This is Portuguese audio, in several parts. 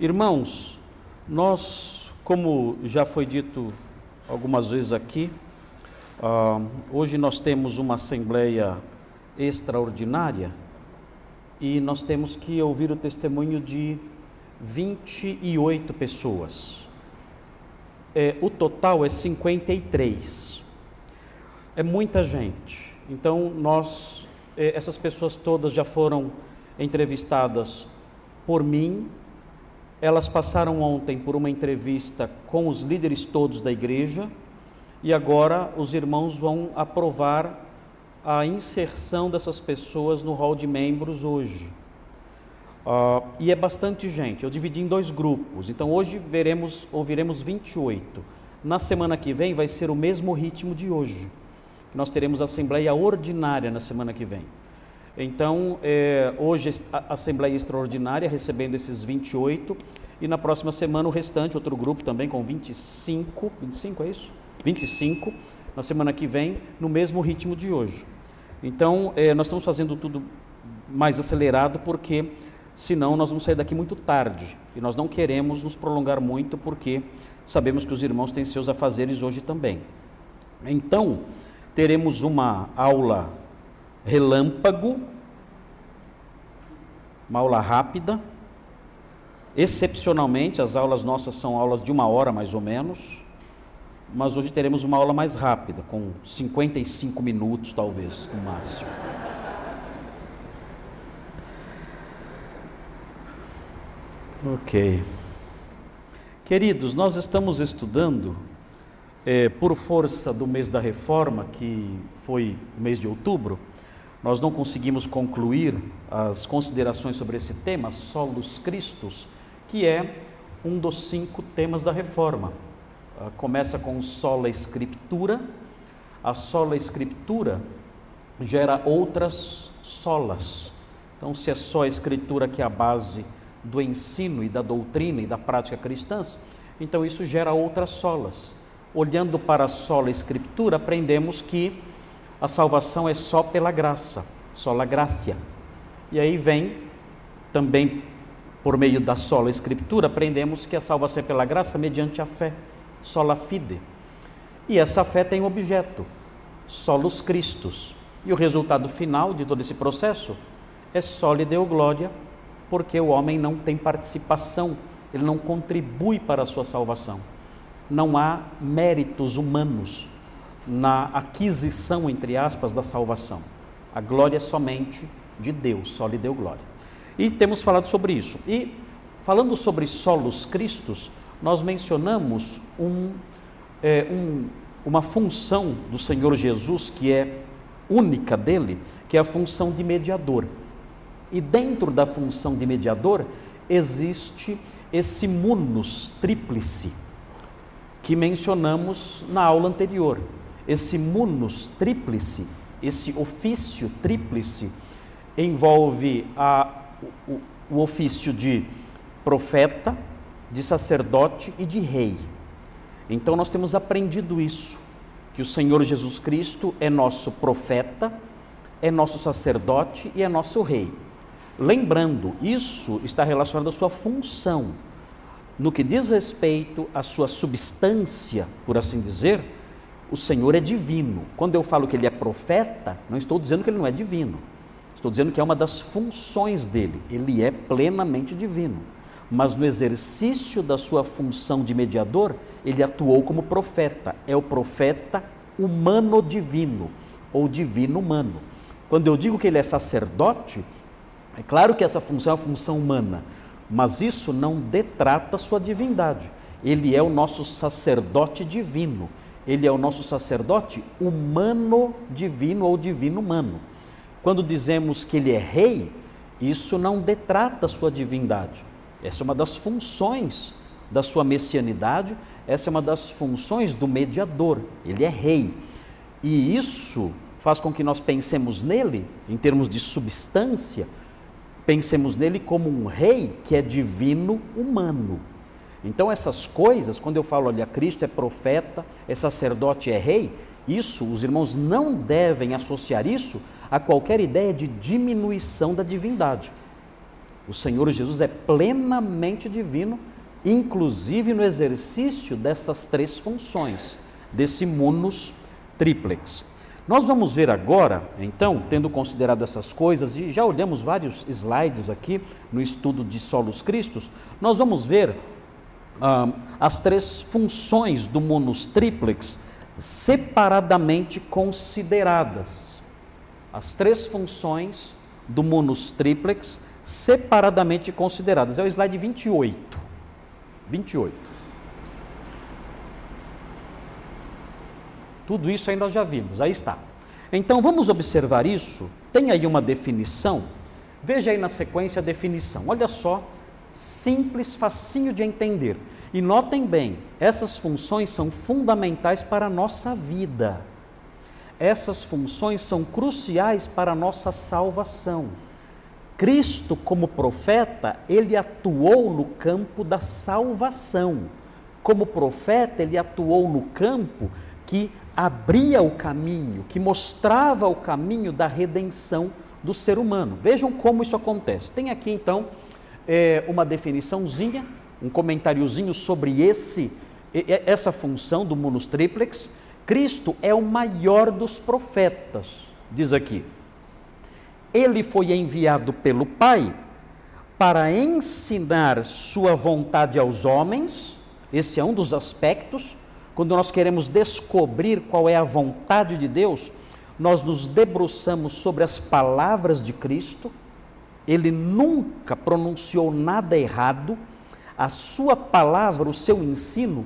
Irmãos, nós, como já foi dito algumas vezes aqui, uh, hoje nós temos uma assembleia extraordinária e nós temos que ouvir o testemunho de 28 pessoas. É, o total é 53. É muita gente. Então, nós, é, essas pessoas todas já foram entrevistadas por mim elas passaram ontem por uma entrevista com os líderes todos da igreja e agora os irmãos vão aprovar a inserção dessas pessoas no hall de membros hoje. Uh, e é bastante gente, eu dividi em dois grupos, então hoje veremos, ouviremos 28. Na semana que vem vai ser o mesmo ritmo de hoje, nós teremos assembleia ordinária na semana que vem. Então, é, hoje a Assembleia Extraordinária recebendo esses 28 e na próxima semana o restante, outro grupo também com 25, 25 é isso? 25, na semana que vem, no mesmo ritmo de hoje. Então, é, nós estamos fazendo tudo mais acelerado porque senão nós vamos sair daqui muito tarde e nós não queremos nos prolongar muito porque sabemos que os irmãos têm seus afazeres hoje também. Então, teremos uma aula relâmpago, uma aula rápida. Excepcionalmente, as aulas nossas são aulas de uma hora mais ou menos, mas hoje teremos uma aula mais rápida, com 55 minutos talvez, no máximo. Ok. Queridos, nós estamos estudando é, por força do mês da reforma, que foi o mês de outubro, nós não conseguimos concluir as considerações sobre esse tema, Solos Cristos, que é um dos cinco temas da reforma. Ah, começa com sola escritura, a sola escritura gera outras solas. Então, se é só a escritura que é a base do ensino e da doutrina e da prática cristãs, então isso gera outras solas olhando para a sola escritura, aprendemos que a salvação é só pela graça, sola gracia. E aí vem também por meio da sola escritura, aprendemos que a salvação é pela graça mediante a fé, sola fide. E essa fé tem um objeto, solos Cristos. E o resultado final de todo esse processo é soli deu glória, porque o homem não tem participação, ele não contribui para a sua salvação não há méritos humanos na aquisição, entre aspas, da salvação. A glória é somente de Deus, só lhe deu glória. E temos falado sobre isso. E falando sobre solos Cristos, nós mencionamos um, é, um, uma função do Senhor Jesus que é única dele, que é a função de mediador. E dentro da função de mediador existe esse munus tríplice, que mencionamos na aula anterior. Esse munus tríplice, esse ofício tríplice, envolve a, o, o ofício de profeta, de sacerdote e de rei. Então nós temos aprendido isso, que o Senhor Jesus Cristo é nosso profeta, é nosso sacerdote e é nosso rei. Lembrando, isso está relacionado à sua função no que diz respeito à sua substância, por assim dizer, o Senhor é divino. Quando eu falo que ele é profeta, não estou dizendo que ele não é divino. Estou dizendo que é uma das funções dele. Ele é plenamente divino. Mas no exercício da sua função de mediador, ele atuou como profeta. É o profeta humano-divino, ou divino-humano. Quando eu digo que ele é sacerdote, é claro que essa função é uma função humana, mas isso não detrata sua divindade. Ele é o nosso sacerdote divino. Ele é o nosso sacerdote humano divino ou divino humano. Quando dizemos que ele é rei, isso não detrata sua divindade. Essa é uma das funções da sua messianidade, essa é uma das funções do mediador. Ele é rei. E isso faz com que nós pensemos nele, em termos de substância, Pensemos nele como um rei que é divino humano. Então, essas coisas, quando eu falo, olha, Cristo é profeta, é sacerdote, é rei, isso, os irmãos não devem associar isso a qualquer ideia de diminuição da divindade. O Senhor Jesus é plenamente divino, inclusive no exercício dessas três funções, desse munus triplex. Nós vamos ver agora, então, tendo considerado essas coisas, e já olhamos vários slides aqui no estudo de Solos Cristos, nós vamos ver ah, as três funções do munus triplex separadamente consideradas. As três funções do munus triplex separadamente consideradas. É o slide 28. 28. Tudo isso aí nós já vimos, aí está. Então vamos observar isso. Tem aí uma definição. Veja aí na sequência a definição. Olha só, simples, facinho de entender. E notem bem, essas funções são fundamentais para a nossa vida. Essas funções são cruciais para a nossa salvação. Cristo, como profeta, ele atuou no campo da salvação. Como profeta, ele atuou no campo que abria o caminho, que mostrava o caminho da redenção do ser humano. Vejam como isso acontece. Tem aqui então é, uma definiçãozinha, um comentáriozinho sobre esse, essa função do munus triplex. Cristo é o maior dos profetas, diz aqui. Ele foi enviado pelo Pai para ensinar sua vontade aos homens, esse é um dos aspectos quando nós queremos descobrir qual é a vontade de Deus, nós nos debruçamos sobre as palavras de Cristo, ele nunca pronunciou nada errado, a sua palavra, o seu ensino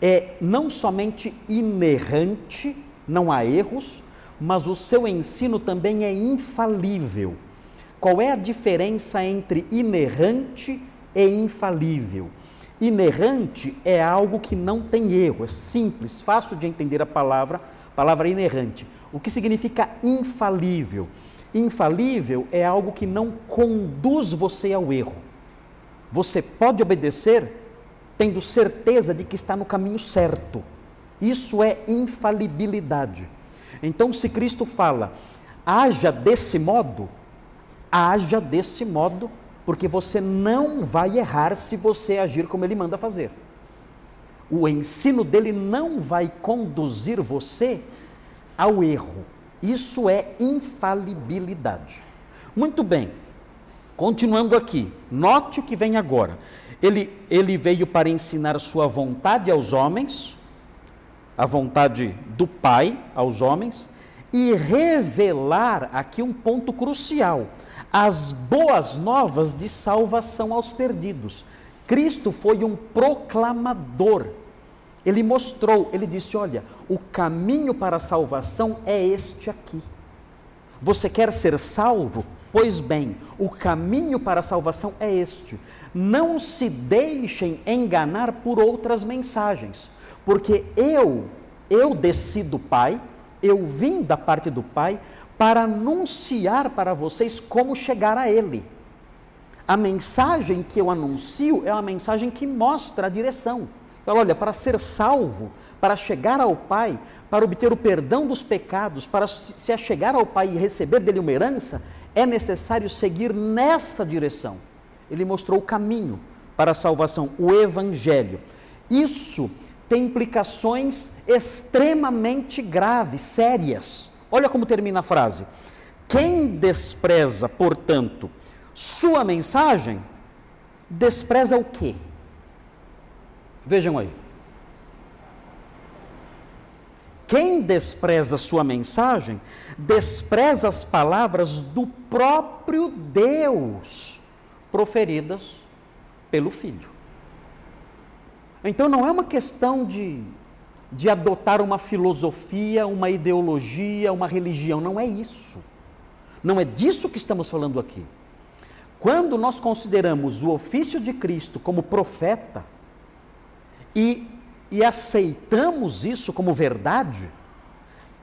é não somente inerrante, não há erros, mas o seu ensino também é infalível. Qual é a diferença entre inerrante e infalível? Inerrante é algo que não tem erro, é simples, fácil de entender a palavra, palavra inerrante. O que significa infalível? Infalível é algo que não conduz você ao erro. Você pode obedecer tendo certeza de que está no caminho certo. Isso é infalibilidade. Então, se Cristo fala, haja desse modo, haja desse modo porque você não vai errar se você agir como ele manda fazer. O ensino dele não vai conduzir você ao erro. Isso é infalibilidade. Muito bem, continuando aqui, note o que vem agora. Ele, ele veio para ensinar sua vontade aos homens, a vontade do Pai aos homens, e revelar aqui um ponto crucial as boas novas de salvação aos perdidos. Cristo foi um proclamador. Ele mostrou, ele disse: Olha, o caminho para a salvação é este aqui. Você quer ser salvo? Pois bem, o caminho para a salvação é este. Não se deixem enganar por outras mensagens, porque eu, eu desci do Pai, eu vim da parte do Pai para anunciar para vocês como chegar a Ele. A mensagem que eu anuncio é uma mensagem que mostra a direção. Olha, para ser salvo, para chegar ao Pai, para obter o perdão dos pecados, para se achegar ao Pai e receber dele uma herança, é necessário seguir nessa direção. Ele mostrou o caminho para a salvação, o Evangelho. Isso tem implicações extremamente graves, sérias. Olha como termina a frase. Quem despreza, portanto, sua mensagem, despreza o quê? Vejam aí. Quem despreza sua mensagem, despreza as palavras do próprio Deus proferidas pelo Filho. Então não é uma questão de de adotar uma filosofia, uma ideologia, uma religião. Não é isso. Não é disso que estamos falando aqui. Quando nós consideramos o ofício de Cristo como profeta e, e aceitamos isso como verdade,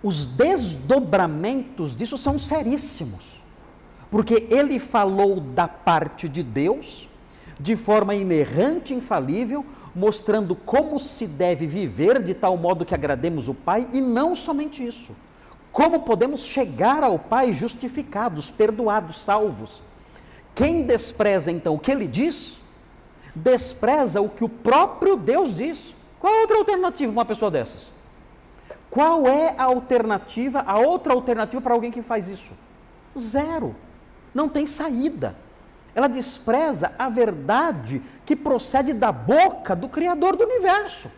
os desdobramentos disso são seríssimos. Porque ele falou da parte de Deus, de forma inerrante infalível, mostrando como se deve viver de tal modo que agrademos o Pai, e não somente isso. Como podemos chegar ao Pai justificados, perdoados, salvos. Quem despreza então o que ele diz, despreza o que o próprio Deus diz. Qual é outra alternativa para uma pessoa dessas? Qual é a alternativa, a outra alternativa para alguém que faz isso? Zero. Não tem saída. Ela despreza a verdade que procede da boca do Criador do universo,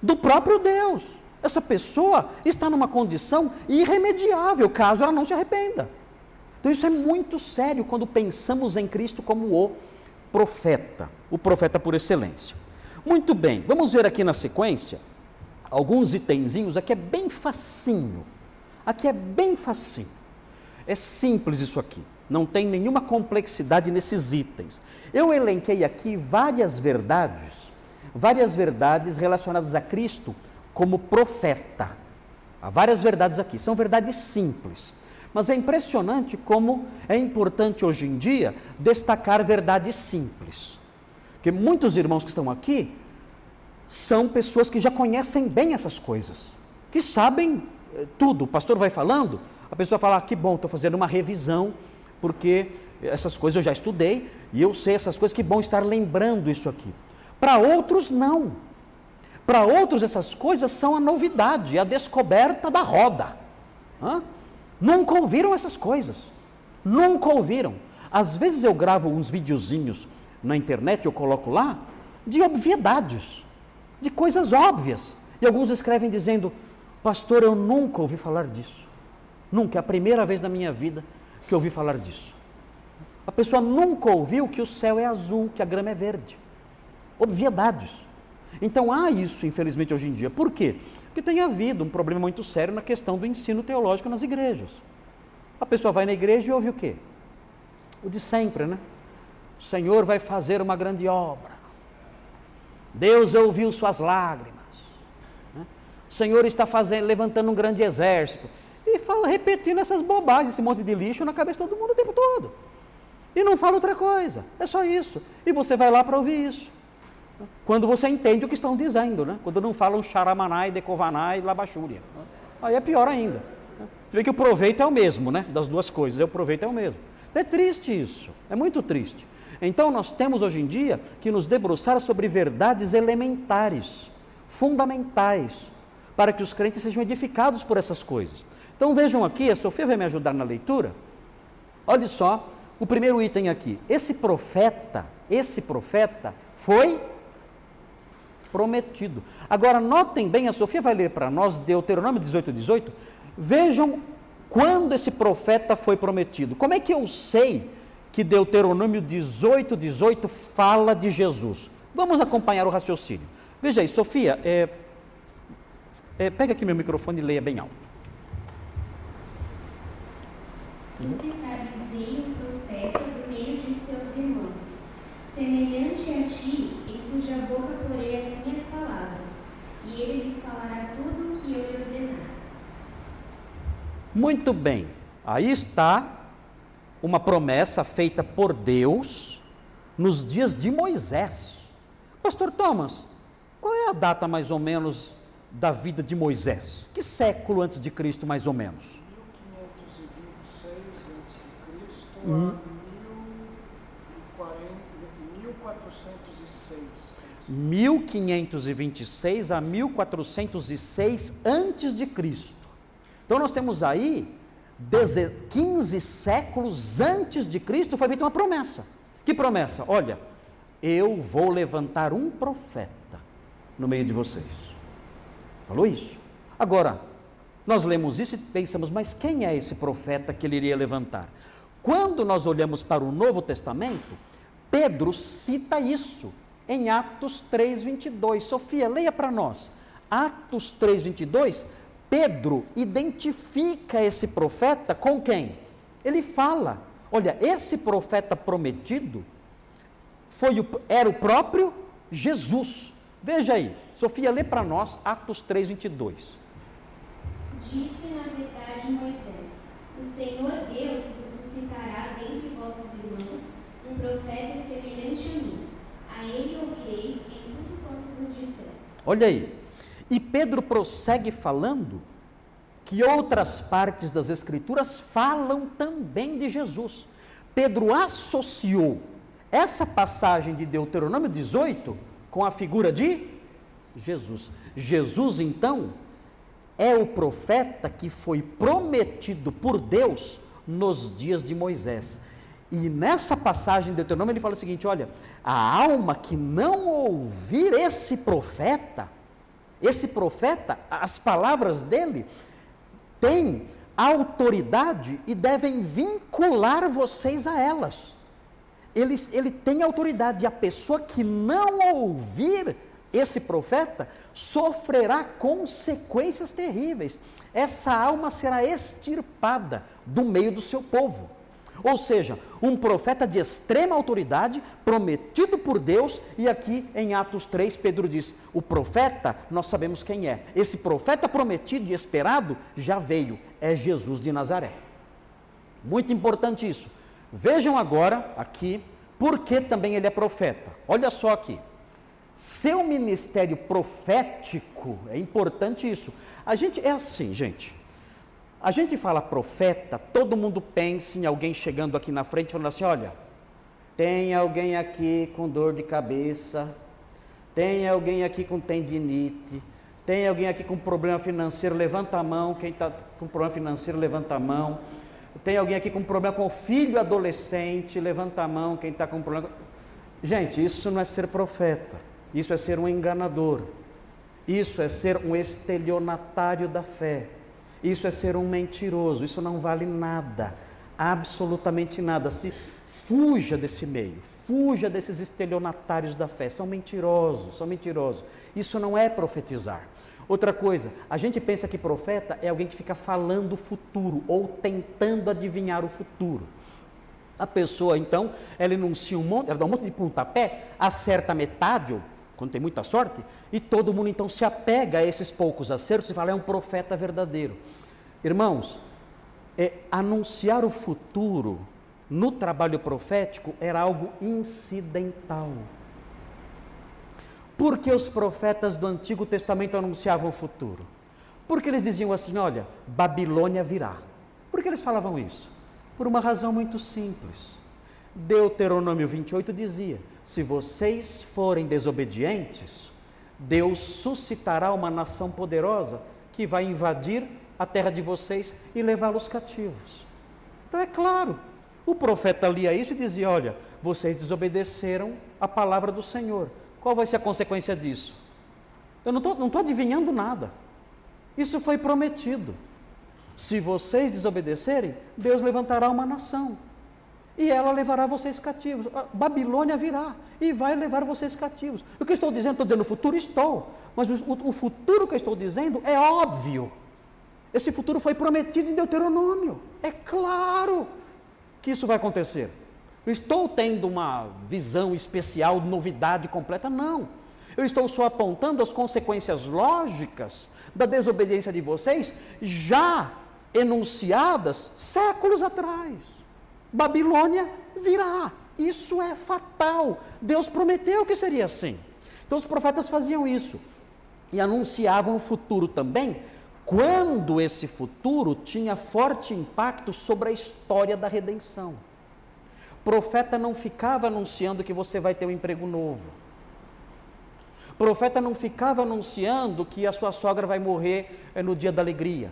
do próprio Deus. Essa pessoa está numa condição irremediável, caso ela não se arrependa. Então, isso é muito sério quando pensamos em Cristo como o profeta, o profeta por excelência. Muito bem, vamos ver aqui na sequência alguns itenzinhos. Aqui é bem facinho. Aqui é bem facinho. É simples isso aqui. Não tem nenhuma complexidade nesses itens. Eu elenquei aqui várias verdades, várias verdades relacionadas a Cristo como profeta. Há várias verdades aqui, são verdades simples. Mas é impressionante como é importante hoje em dia destacar verdades simples. Porque muitos irmãos que estão aqui são pessoas que já conhecem bem essas coisas, que sabem eh, tudo. O pastor vai falando, a pessoa fala: ah, que bom, estou fazendo uma revisão, porque essas coisas eu já estudei e eu sei essas coisas, que bom estar lembrando isso aqui. Para outros, não. Para outros, essas coisas são a novidade, a descoberta da roda. Hã? Nunca ouviram essas coisas. Nunca ouviram. Às vezes eu gravo uns videozinhos na internet, eu coloco lá, de obviedades, de coisas óbvias. E alguns escrevem dizendo: Pastor, eu nunca ouvi falar disso. Nunca, é a primeira vez na minha vida que eu ouvi falar disso. A pessoa nunca ouviu que o céu é azul, que a grama é verde. Obviedades. Então há isso, infelizmente, hoje em dia. Por quê? Porque tem havido um problema muito sério na questão do ensino teológico nas igrejas. A pessoa vai na igreja e ouve o quê? O de sempre, né? O Senhor vai fazer uma grande obra. Deus ouviu suas lágrimas. Né? O Senhor está fazendo, levantando um grande exército. E fala, repetindo essas bobagens, esse monte de lixo na cabeça de todo mundo o tempo todo. E não fala outra coisa. É só isso. E você vai lá para ouvir isso. Quando você entende o que estão dizendo, né? Quando não falam xaramanai, decovanai labachúria. Aí é pior ainda. Você vê que o proveito é o mesmo, né? Das duas coisas, o proveito é o mesmo. É triste isso, é muito triste. Então nós temos hoje em dia que nos debruçar sobre verdades elementares, fundamentais, para que os crentes sejam edificados por essas coisas. Então vejam aqui, a Sofia vai me ajudar na leitura. Olhe só, o primeiro item aqui. Esse profeta, esse profeta foi prometido. Agora, notem bem, a Sofia vai ler para nós Deuteronômio 18, 18. Vejam quando esse profeta foi prometido. Como é que eu sei que Deuteronômio 18, 18 fala de Jesus? Vamos acompanhar o raciocínio. Veja aí, Sofia, é, é, pega aqui meu microfone e leia bem alto. Suscitar-lhes-ei um profeta do meio de seus irmãos, semelhante a ti, em cuja boca porei as minhas palavras, e ele lhes falará tudo o que eu lhe ordenar. Muito bem, aí está uma promessa feita por Deus nos dias de Moisés. Pastor Thomas, qual é a data mais ou menos da vida de Moisés? Que século antes de Cristo, mais ou menos? 1526 a.C. Hum. 1526 a 1406 antes de Cristo. Então nós temos aí 15 séculos antes de Cristo foi feita uma promessa. Que promessa? Olha, eu vou levantar um profeta no meio de vocês. Falou isso. Agora, nós lemos isso e pensamos, mas quem é esse profeta que ele iria levantar? Quando nós olhamos para o Novo Testamento, Pedro cita isso em Atos 3:22. Sofia, leia para nós. Atos 3:22, Pedro identifica esse profeta com quem? Ele fala: "Olha, esse profeta prometido foi o, era o próprio Jesus". Veja aí. Sofia, lê para nós Atos 3:22. Disse na verdade Moisés: O Senhor Deus vos suscitará dentre vossos irmãos um profeta semelhante a mim. A ele ouvireis em tudo quanto vos disser. Olha aí. E Pedro prossegue falando que outras partes das Escrituras falam também de Jesus. Pedro associou essa passagem de Deuteronômio 18 com a figura de Jesus. Jesus, então, é o profeta que foi prometido por Deus nos dias de Moisés. E nessa passagem de Deuteronômio ele fala o seguinte: olha, a alma que não ouvir esse profeta, esse profeta, as palavras dele, tem autoridade e devem vincular vocês a elas. Ele, ele tem autoridade, e a pessoa que não ouvir esse profeta sofrerá consequências terríveis. Essa alma será extirpada do meio do seu povo. Ou seja, um profeta de extrema autoridade, prometido por Deus, e aqui em Atos 3, Pedro diz: o profeta, nós sabemos quem é. Esse profeta prometido e esperado já veio, é Jesus de Nazaré. Muito importante isso. Vejam agora aqui, por que também ele é profeta. Olha só aqui. Seu ministério profético, é importante isso. A gente é assim, gente. A gente fala profeta, todo mundo pensa em alguém chegando aqui na frente falando assim: olha, tem alguém aqui com dor de cabeça, tem alguém aqui com tendinite, tem alguém aqui com problema financeiro, levanta a mão. Quem está com problema financeiro, levanta a mão. Tem alguém aqui com problema com o filho adolescente, levanta a mão. Quem está com problema. Gente, isso não é ser profeta, isso é ser um enganador, isso é ser um estelionatário da fé. Isso é ser um mentiroso, isso não vale nada, absolutamente nada. Se fuja desse meio, fuja desses estelionatários da fé, são mentirosos, são mentirosos. Isso não é profetizar. Outra coisa, a gente pensa que profeta é alguém que fica falando o futuro ou tentando adivinhar o futuro. A pessoa, então, ela enuncia um monte, ela dá um monte de pontapé, acerta metade, quando tem muita sorte, e todo mundo então se apega a esses poucos acertos e fala, é um profeta verdadeiro. Irmãos, é, anunciar o futuro no trabalho profético era algo incidental. Por que os profetas do Antigo Testamento anunciavam o futuro? Porque eles diziam assim: olha, Babilônia virá. Por que eles falavam isso? Por uma razão muito simples. Deuteronômio 28 dizia: se vocês forem desobedientes, Deus suscitará uma nação poderosa que vai invadir a terra de vocês e levá-los cativos. Então é claro, o profeta lia isso e dizia: Olha, vocês desobedeceram a palavra do Senhor. Qual vai ser a consequência disso? Eu não estou adivinhando nada. Isso foi prometido. Se vocês desobedecerem, Deus levantará uma nação e ela levará vocês cativos. A Babilônia virá e vai levar vocês cativos. O que eu estou dizendo? Estou dizendo o futuro? Estou. Mas o, o futuro que eu estou dizendo é óbvio. Esse futuro foi prometido em Deuteronômio. É claro que isso vai acontecer. Não estou tendo uma visão especial, novidade completa, não. Eu estou só apontando as consequências lógicas da desobediência de vocês, já enunciadas séculos atrás. Babilônia virá. Isso é fatal. Deus prometeu que seria assim. Então os profetas faziam isso e anunciavam o futuro também, quando esse futuro tinha forte impacto sobre a história da redenção. Profeta não ficava anunciando que você vai ter um emprego novo. Profeta não ficava anunciando que a sua sogra vai morrer eh, no dia da alegria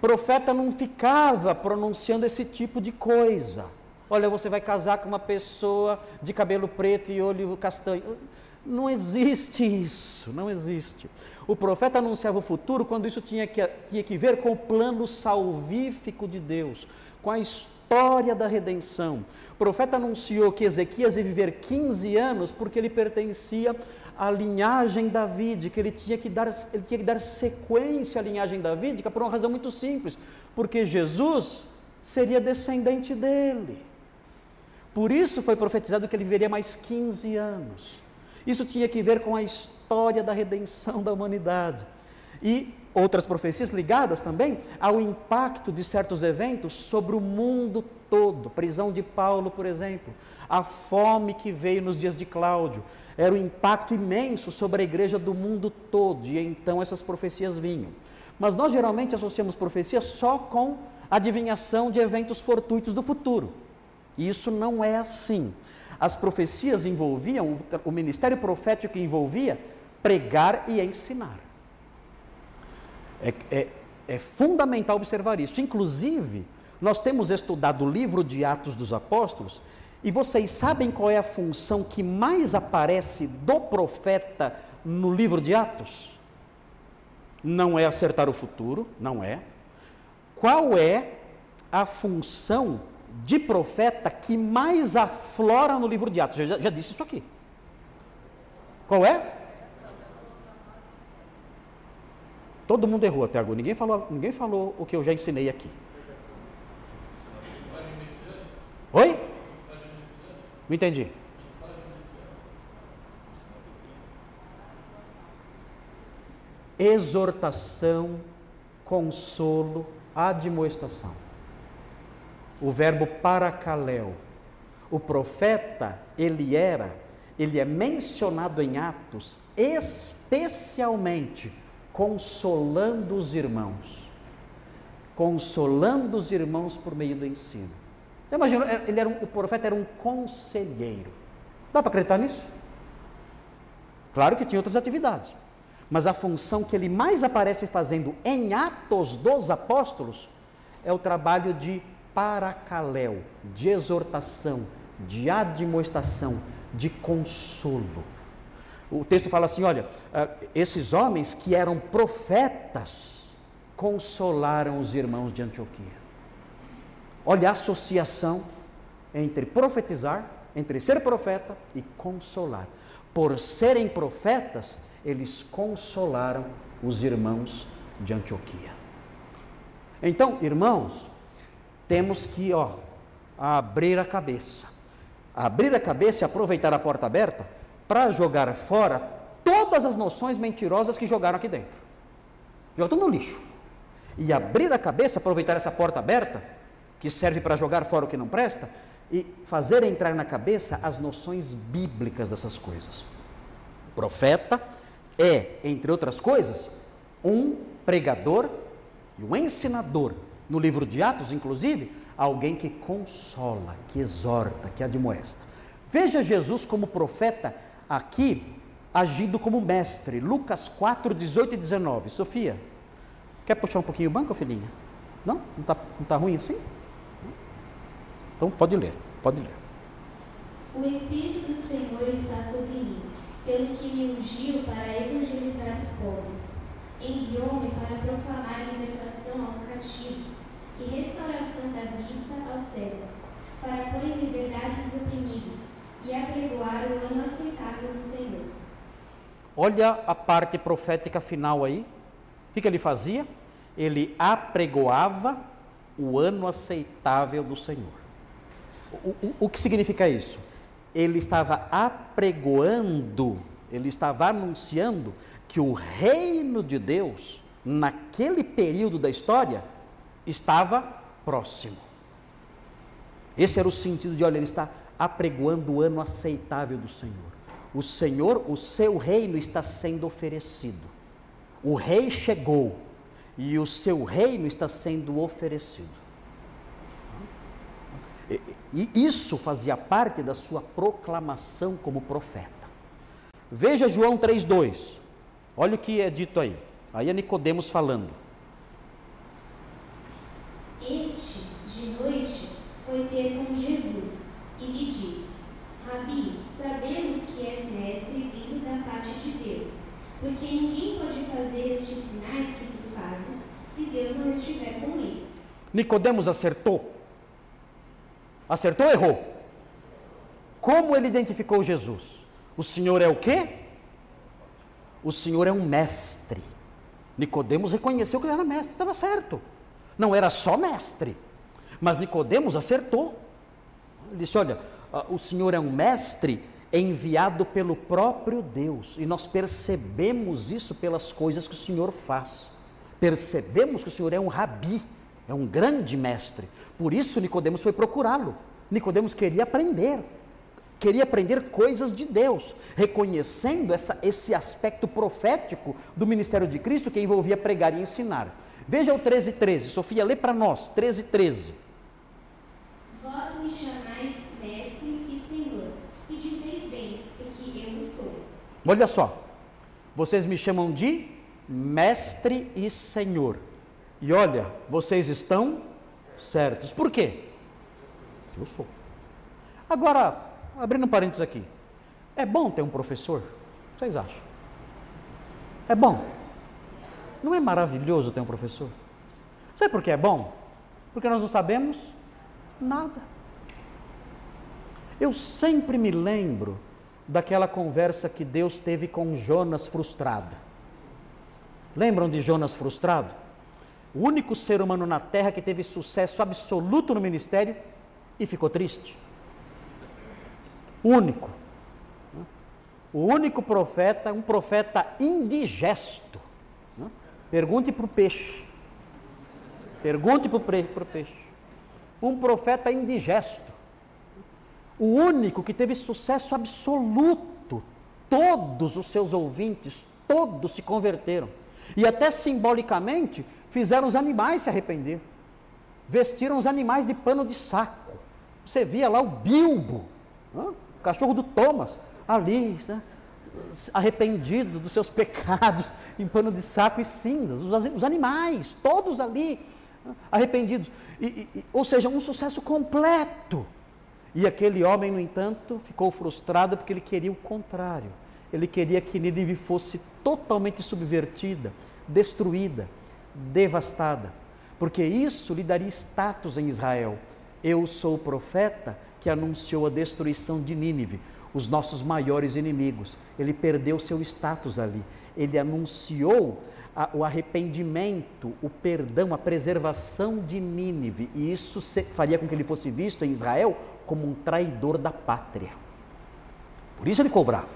profeta não ficava pronunciando esse tipo de coisa. Olha, você vai casar com uma pessoa de cabelo preto e olho castanho. Não existe isso, não existe. O profeta anunciava o futuro quando isso tinha que, tinha que ver com o plano salvífico de Deus, com a história da redenção. O profeta anunciou que Ezequias ia viver 15 anos porque ele pertencia a linhagem davídica, ele tinha que dar, ele tinha que dar sequência à linhagem davídica por uma razão muito simples, porque Jesus seria descendente dele. Por isso foi profetizado que ele viveria mais 15 anos. Isso tinha que ver com a história da redenção da humanidade. E outras profecias ligadas também ao impacto de certos eventos sobre o mundo todo. Prisão de Paulo, por exemplo, a fome que veio nos dias de Cláudio, era um impacto imenso sobre a igreja do mundo todo, e então essas profecias vinham. Mas nós geralmente associamos profecias só com adivinhação de eventos fortuitos do futuro. Isso não é assim. As profecias envolviam, o ministério profético envolvia pregar e ensinar. É, é, é fundamental observar isso. Inclusive, nós temos estudado o livro de Atos dos Apóstolos e vocês sabem qual é a função que mais aparece do profeta no livro de Atos? Não é acertar o futuro, não é. Qual é a função de profeta que mais aflora no livro de Atos? Eu já, já disse isso aqui. Qual é? Todo mundo errou até agora. Ninguém falou, ninguém falou o que eu já ensinei aqui. Oi? Não entendi. Exortação, consolo, admoestação. O verbo paracaléu. O profeta, ele era, ele é mencionado em Atos especialmente consolando os irmãos. Consolando os irmãos por meio do ensino. Então, imagina, é, ele era um, o profeta era um conselheiro. Dá para acreditar nisso? Claro que tinha outras atividades. Mas a função que ele mais aparece fazendo em Atos dos Apóstolos é o trabalho de paracaléu, de exortação, de admoestação, de consolo. O texto fala assim: olha, ah, esses homens que eram profetas consolaram os irmãos de Antioquia. Olha a associação entre profetizar, entre ser profeta e consolar. Por serem profetas, eles consolaram os irmãos de Antioquia. Então, irmãos, temos que ó, abrir a cabeça. Abrir a cabeça e aproveitar a porta aberta para jogar fora todas as noções mentirosas que jogaram aqui dentro. Jogar tudo no lixo. E abrir a cabeça, aproveitar essa porta aberta, que serve para jogar fora o que não presta, e fazer entrar na cabeça as noções bíblicas dessas coisas. O profeta é, entre outras coisas, um pregador e um ensinador. No livro de Atos, inclusive, alguém que consola, que exorta, que admoesta. Veja Jesus como profeta aqui agindo como mestre. Lucas 4, 18 e 19. Sofia, quer puxar um pouquinho o banco, filhinha? Não? Não está não tá ruim assim? Então pode ler, pode ler. O Espírito do Senhor está sobre mim, pelo que me ungiu para evangelizar os pobres. Enviou-me para proclamar libertação aos cativos e restauração da vista aos cegos, para pôr em liberdade os oprimidos e apregoar o ano aceitável do Senhor. Olha a parte profética final aí. O que, que ele fazia? Ele apregoava o ano aceitável do Senhor. O, o, o que significa isso? Ele estava apregoando, ele estava anunciando que o reino de Deus, naquele período da história, estava próximo. Esse era o sentido de, olha, ele está apregoando o ano aceitável do Senhor. O Senhor, o seu reino está sendo oferecido. O rei chegou e o seu reino está sendo oferecido. E isso fazia parte da sua proclamação como profeta. Veja João 3:2. Olha o que é dito aí. Aí é Nicodemos falando. Este de noite foi ter com Jesus e lhe disse: Rabi, sabemos que és mestre vindo da parte de Deus, porque ninguém pode fazer estes sinais que tu fazes se Deus não estiver com ele. Nicodemos acertou? Acertou ou errou? Como ele identificou Jesus? O Senhor é o quê? O Senhor é um mestre. Nicodemos reconheceu que ele era mestre, estava certo. Não era só mestre, mas Nicodemos acertou. Ele disse: Olha, o Senhor é um mestre enviado pelo próprio Deus, e nós percebemos isso pelas coisas que o Senhor faz. Percebemos que o Senhor é um rabi, é um grande mestre. Por isso Nicodemos foi procurá-lo. Nicodemos queria aprender, queria aprender coisas de Deus, reconhecendo essa, esse aspecto profético do ministério de Cristo que envolvia pregar e ensinar. Veja o 13, 13. Sofia, lê para nós. 13, 13. Vós me chamais mestre e senhor, e dizeis bem, porque eu o sou. Olha só. Vocês me chamam de mestre e senhor. E olha, vocês estão certos. Por quê? Eu sou. Agora, abrindo um parênteses aqui. É bom ter um professor? Vocês acham? É bom. Não é maravilhoso ter um professor? Sabe por que é bom? Porque nós não sabemos nada. Eu sempre me lembro daquela conversa que Deus teve com Jonas frustrado. Lembram de Jonas frustrado? O único ser humano na terra que teve sucesso absoluto no ministério e ficou triste. O único. O único profeta, um profeta indigesto. Pergunte para o peixe. Pergunte para o peixe. Um profeta indigesto. O único que teve sucesso absoluto. Todos os seus ouvintes, todos se converteram. E até simbolicamente fizeram os animais se arrepender. Vestiram os animais de pano de saco. Você via lá o Bilbo, o cachorro do Thomas, ali, né, arrependido dos seus pecados, em pano de saco e cinzas. Os, animais, todos ali, arrependidos. E, e, ou seja, um sucesso completo. E aquele homem, no entanto, ficou frustrado porque ele queria o contrário. Ele queria que Nínive fosse totalmente subvertida, destruída, devastada. Porque isso lhe daria status em Israel. Eu sou o profeta que anunciou a destruição de Nínive, os nossos maiores inimigos. Ele perdeu seu status ali. Ele anunciou a, o arrependimento, o perdão, a preservação de Nínive. E isso se, faria com que ele fosse visto em Israel como um traidor da pátria. Por isso ele ficou bravo.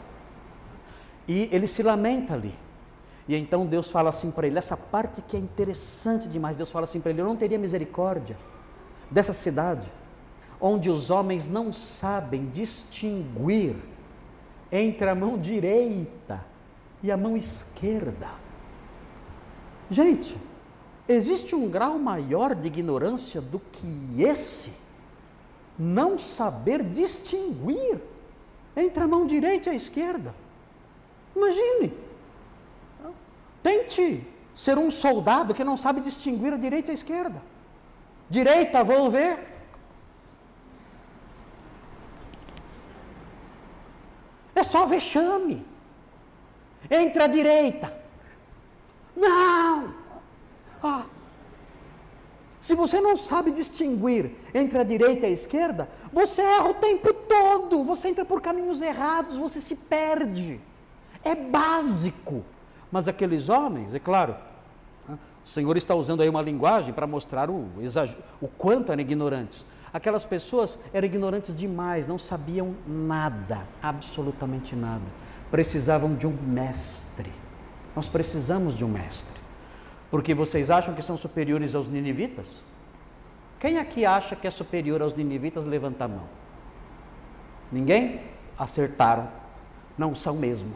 E ele se lamenta ali. E então Deus fala assim para ele, essa parte que é interessante demais, Deus fala assim para ele, eu não teria misericórdia dessa cidade, onde os homens não sabem distinguir entre a mão direita e a mão esquerda. Gente, existe um grau maior de ignorância do que esse? Não saber distinguir entre a mão direita e a esquerda. Imagine. Tente ser um soldado que não sabe distinguir a direita e a esquerda. Direita, vou ver. É só vexame. Entre a direita. Não! Ah. Se você não sabe distinguir entre a direita e a esquerda, você erra o tempo todo. Você entra por caminhos errados, você se perde. É básico. Mas aqueles homens, é claro, né, o Senhor está usando aí uma linguagem para mostrar o, o quanto eram ignorantes. Aquelas pessoas eram ignorantes demais, não sabiam nada, absolutamente nada. Precisavam de um mestre. Nós precisamos de um mestre. Porque vocês acham que são superiores aos ninivitas? Quem aqui acha que é superior aos ninivitas, levanta a mão. Ninguém? Acertaram. Não são mesmo.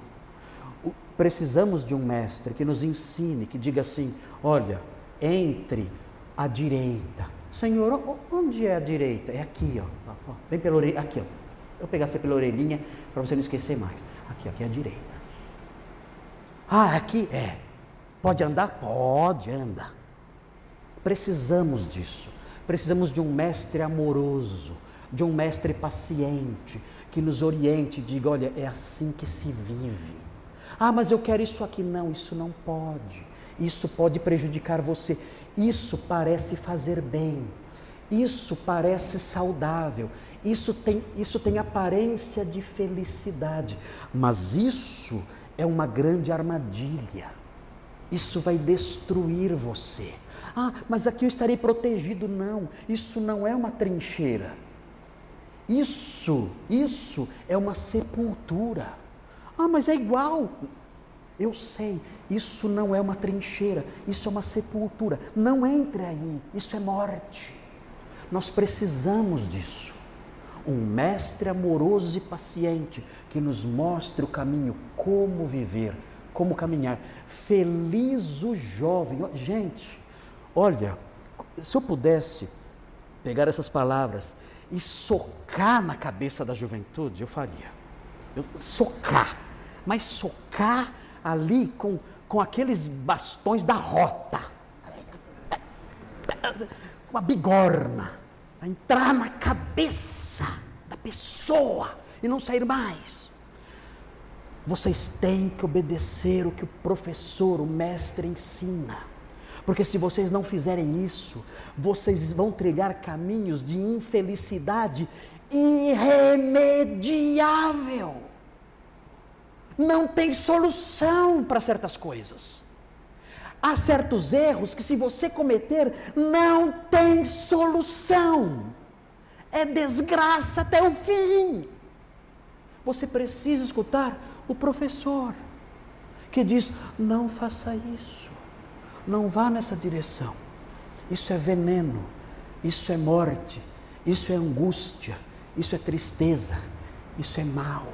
Precisamos de um mestre que nos ensine, que diga assim: olha, entre à direita. Senhor, onde é a direita? É aqui, ó. Vem pela orelha, aqui, ó. Eu pegar você pela orelhinha para você não esquecer mais. Aqui, aqui é a direita. Ah, aqui é. Pode andar? Pode, anda. Precisamos disso. Precisamos de um mestre amoroso, de um mestre paciente, que nos oriente e diga: olha, é assim que se vive. Ah, mas eu quero isso aqui. Não, isso não pode. Isso pode prejudicar você. Isso parece fazer bem. Isso parece saudável. Isso tem, isso tem aparência de felicidade. Mas isso é uma grande armadilha. Isso vai destruir você. Ah, mas aqui eu estarei protegido. Não, isso não é uma trincheira. Isso, isso é uma sepultura. Ah, mas é igual. Eu sei, isso não é uma trincheira, isso é uma sepultura. Não entre aí, isso é morte. Nós precisamos disso. Um mestre amoroso e paciente que nos mostre o caminho, como viver, como caminhar. Feliz o jovem. Gente, olha, se eu pudesse pegar essas palavras e socar na cabeça da juventude, eu faria. Eu, socar, mas socar ali com, com aqueles bastões da rota, uma bigorna, entrar na cabeça da pessoa e não sair mais. Vocês têm que obedecer o que o professor, o mestre ensina. Porque se vocês não fizerem isso, vocês vão trilhar caminhos de infelicidade irremediável. Não tem solução para certas coisas. Há certos erros que, se você cometer, não tem solução. É desgraça até o fim. Você precisa escutar o professor, que diz: não faça isso. Não vá nessa direção. Isso é veneno, isso é morte, isso é angústia, isso é tristeza, isso é mal.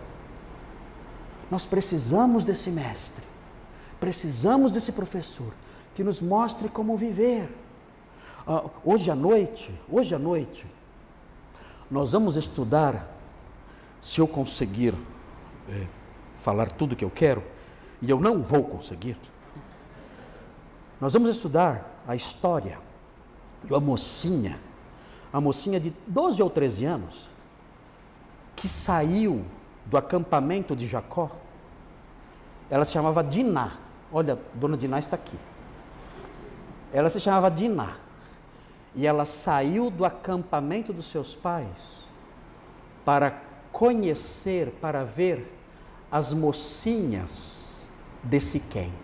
Nós precisamos desse mestre, precisamos desse professor que nos mostre como viver. Uh, hoje à noite, hoje à noite, nós vamos estudar, se eu conseguir é, falar tudo que eu quero, e eu não vou conseguir, nós vamos estudar a história de uma mocinha, a mocinha de 12 ou 13 anos, que saiu do acampamento de Jacó. Ela se chamava Diná. Olha, dona Diná está aqui. Ela se chamava Diná. E ela saiu do acampamento dos seus pais para conhecer, para ver as mocinhas de Siquém.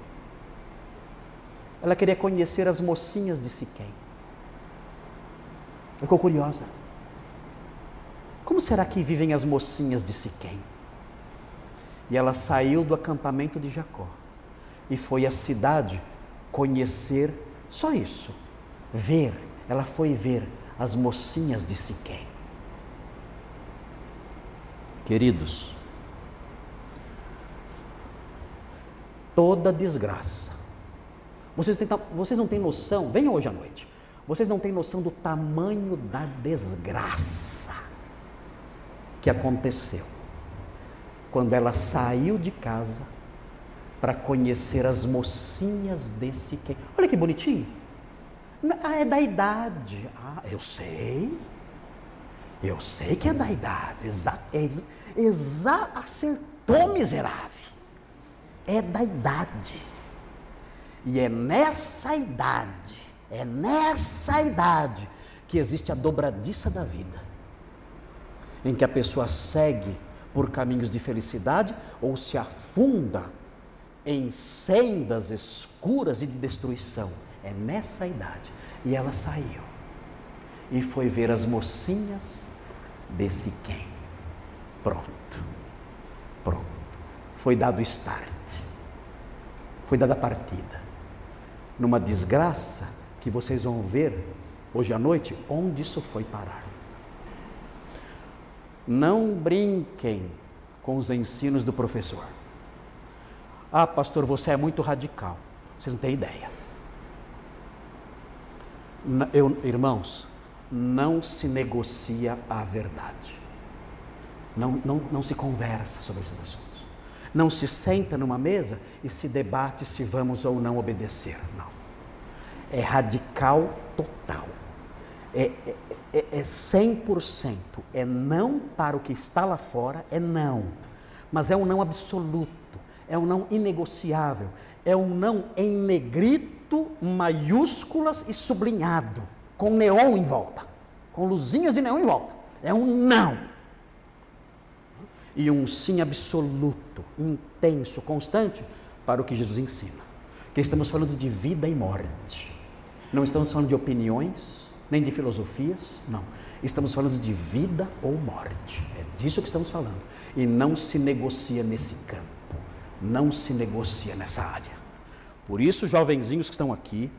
Ela queria conhecer as mocinhas de Siquém. Ficou curiosa. Como será que vivem as mocinhas de Siquém? E ela saiu do acampamento de Jacó e foi à cidade conhecer só isso, ver. Ela foi ver as mocinhas de Siquém. Queridos, toda desgraça vocês, vocês não têm noção, venham hoje à noite, vocês não têm noção do tamanho da desgraça que aconteceu quando ela saiu de casa para conhecer as mocinhas desse quem. Olha que bonitinho. Ah, é da idade. Ah, eu sei. Eu sei que é da idade. Exa, exa acertou, miserável. É da idade. E é nessa idade, é nessa idade que existe a dobradiça da vida, em que a pessoa segue por caminhos de felicidade ou se afunda em sendas escuras e de destruição. É nessa idade. E ela saiu e foi ver as mocinhas desse quem. Pronto. Pronto. Foi dado start. Foi dada partida numa desgraça que vocês vão ver hoje à noite onde isso foi parar. Não brinquem com os ensinos do professor. Ah, pastor, você é muito radical. Vocês não têm ideia. Eu, irmãos, não se negocia a verdade. Não, não, não se conversa sobre esses assuntos. Não se senta numa mesa e se debate se vamos ou não obedecer. Não. É radical total. É, é, é, é 100%. É não para o que está lá fora, é não. Mas é um não absoluto. É um não inegociável. É um não em negrito, maiúsculas e sublinhado. Com neon em volta. Com luzinhas de neon em volta. É um não e um sim absoluto, intenso, constante para o que Jesus ensina. Que estamos falando de vida e morte. Não estamos falando de opiniões, nem de filosofias, não. Estamos falando de vida ou morte. É disso que estamos falando. E não se negocia nesse campo. Não se negocia nessa área. Por isso, jovenzinhos que estão aqui,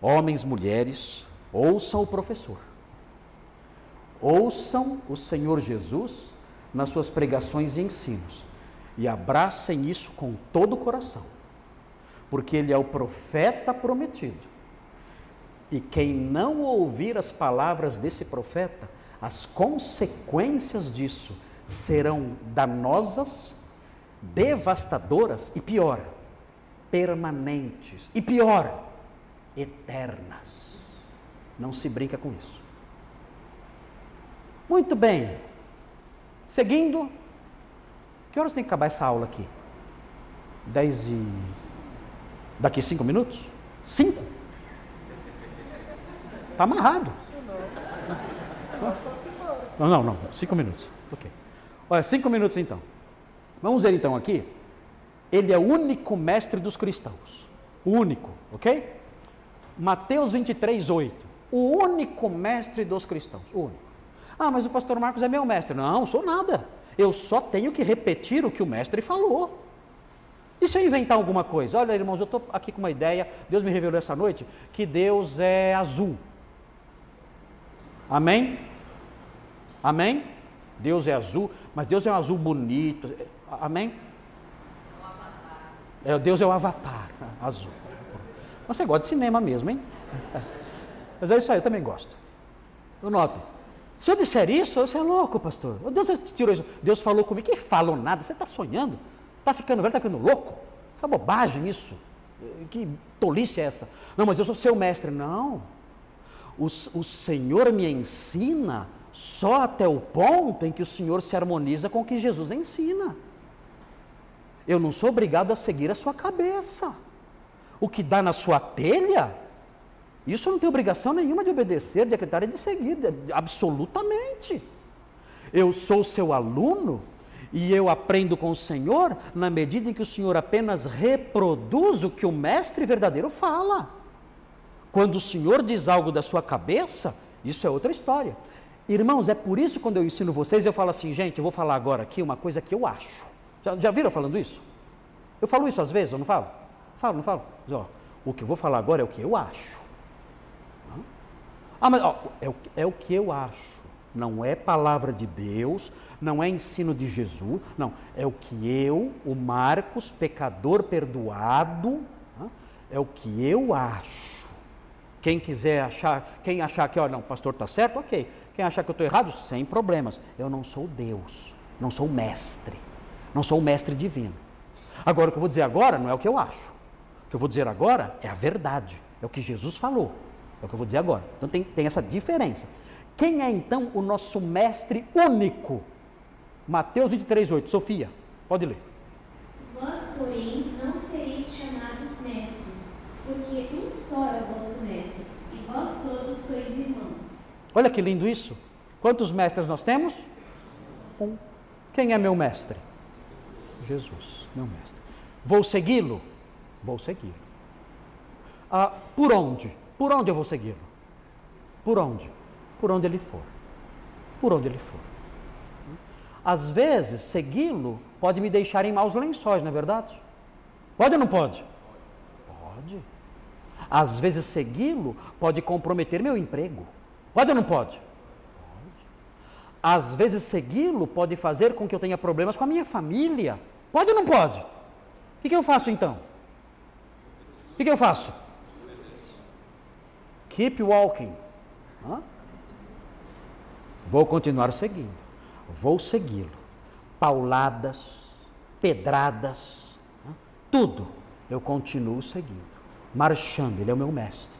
homens, mulheres, ouçam o professor. Ouçam o Senhor Jesus nas suas pregações e ensinos. E abracem isso com todo o coração, porque ele é o profeta prometido. E quem não ouvir as palavras desse profeta, as consequências disso serão danosas, devastadoras e pior, permanentes. E pior, eternas. Não se brinca com isso. Muito bem. Seguindo. Que horas tem que acabar essa aula aqui? Dez e. Daqui cinco minutos? Cinco? Está amarrado. Não, não, não. Cinco minutos. Ok. Olha, cinco minutos então. Vamos ver então aqui. Ele é o único mestre dos cristãos. O único, ok? Mateus 23, 8. O único mestre dos cristãos. O único. Ah, mas o pastor Marcos é meu mestre. Não, sou nada. Eu só tenho que repetir o que o mestre falou. E se eu inventar alguma coisa? Olha, irmãos, eu estou aqui com uma ideia. Deus me revelou essa noite que Deus é azul. Amém? Amém? Deus é azul, mas Deus é um azul bonito. Amém? É, Deus é o avatar azul. Você gosta de cinema mesmo, hein? Mas é isso aí, eu também gosto. Eu noto. Se eu disser isso, você é louco, pastor. Deus tirou isso. Deus falou comigo. Que falou nada? Você está sonhando? Está ficando velho, está ficando louco? Isso é bobagem isso. Que tolice é essa? Não, mas eu sou seu mestre. Não. O, o Senhor me ensina só até o ponto em que o Senhor se harmoniza com o que Jesus ensina. Eu não sou obrigado a seguir a sua cabeça. O que dá na sua telha, isso não tenho obrigação nenhuma de obedecer, de acreditar e de seguir, de, absolutamente. Eu sou seu aluno e eu aprendo com o Senhor na medida em que o Senhor apenas reproduz o que o mestre verdadeiro fala. Quando o Senhor diz algo da sua cabeça, isso é outra história. Irmãos, é por isso que quando eu ensino vocês, eu falo assim, gente, eu vou falar agora aqui uma coisa que eu acho. Já, já viram falando isso? Eu falo isso às vezes, eu não falo? Falo, não falo? Mas, ó, o que eu vou falar agora é o que eu acho. Ah, mas ó, é, o, é o que eu acho. Não é palavra de Deus, não é ensino de Jesus, não. É o que eu, o Marcos, pecador perdoado, é o que eu acho. Quem quiser achar, quem achar que, ó, não, o pastor está certo, ok. Quem achar que eu estou errado, sem problemas. Eu não sou Deus, não sou mestre, não sou o mestre divino. Agora, o que eu vou dizer agora não é o que eu acho. O que eu vou dizer agora é a verdade, é o que Jesus falou. É o que eu vou dizer agora. Então tem, tem essa diferença. Quem é então o nosso mestre único? Mateus 23, 8. Sofia, pode ler. Vós, porém, não sereis chamados mestres, porque um só é o vosso mestre, e vós todos sois irmãos. Olha que lindo isso. Quantos mestres nós temos? Um. Quem é meu mestre? Jesus, meu mestre. Vou segui-lo? Vou segui-lo. Ah, por onde? Por onde eu vou segui-lo? Por onde? Por onde ele for. Por onde ele for. Às vezes, segui-lo pode me deixar em maus lençóis, não é verdade? Pode ou não pode? Pode. Às vezes, segui-lo pode comprometer meu emprego. Pode ou não pode? Pode. Às vezes, segui-lo pode fazer com que eu tenha problemas com a minha família. Pode ou não pode? O que, que eu faço então? O que, que eu faço? Keep walking. Hã? Vou continuar seguindo. Vou segui-lo. Pauladas, pedradas, hã? tudo eu continuo seguindo. Marchando, ele é o meu mestre.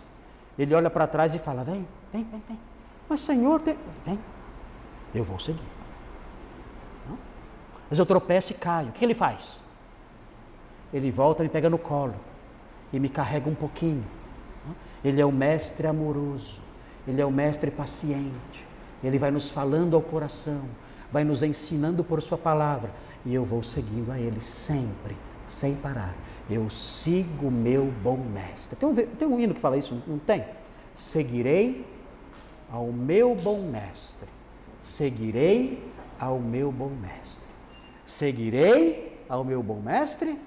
Ele olha para trás e fala: Vem, vem, vem, vem. Mas Senhor, tem... vem. Eu vou seguir. Hã? Mas eu tropeço e caio. O que ele faz? Ele volta, me pega no colo e me carrega um pouquinho ele é o mestre amoroso, ele é o mestre paciente. Ele vai nos falando ao coração, vai nos ensinando por Sua palavra, e eu vou seguindo a Ele sempre, sem parar. Eu sigo meu bom mestre. Tem um, tem um hino que fala isso, não tem? Seguirei ao meu bom mestre. Seguirei ao meu bom mestre. Seguirei ao meu bom mestre,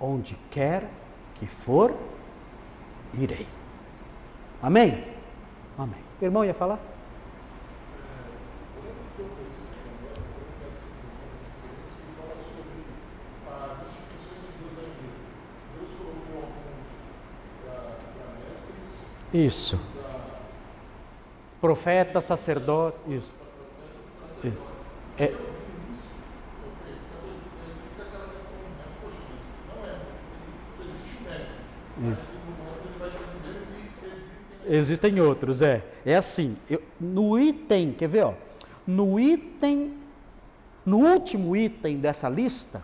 onde quer que for, irei. Amém? Amém. O irmão ia falar? Isso. Profeta, sacerdote, isso. É, é, Isso. Existem outros, é. É assim, eu, no item, quer ver, ó? No item, no último item dessa lista,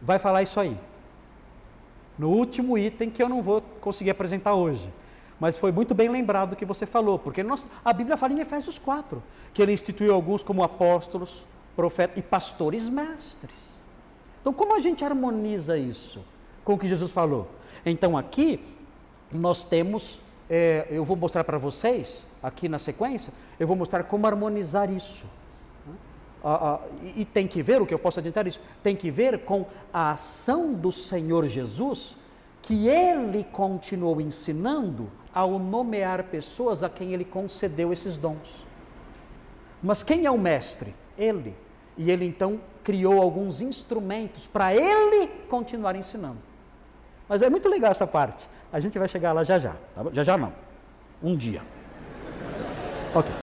vai falar isso aí. No último item que eu não vou conseguir apresentar hoje. Mas foi muito bem lembrado o que você falou, porque nós, a Bíblia fala em Efésios 4, que ele instituiu alguns como apóstolos, profetas e pastores mestres. Então, como a gente harmoniza isso com o que Jesus falou? Então, aqui nós temos, é, eu vou mostrar para vocês, aqui na sequência, eu vou mostrar como harmonizar isso. Ah, ah, e, e tem que ver, o que eu posso adiantar isso, tem que ver com a ação do Senhor Jesus, que ele continuou ensinando ao nomear pessoas a quem ele concedeu esses dons. Mas quem é o mestre? Ele. E ele então criou alguns instrumentos para ele continuar ensinando. Mas é muito legal essa parte. A gente vai chegar lá já já. Tá já já não. Um dia. Ok.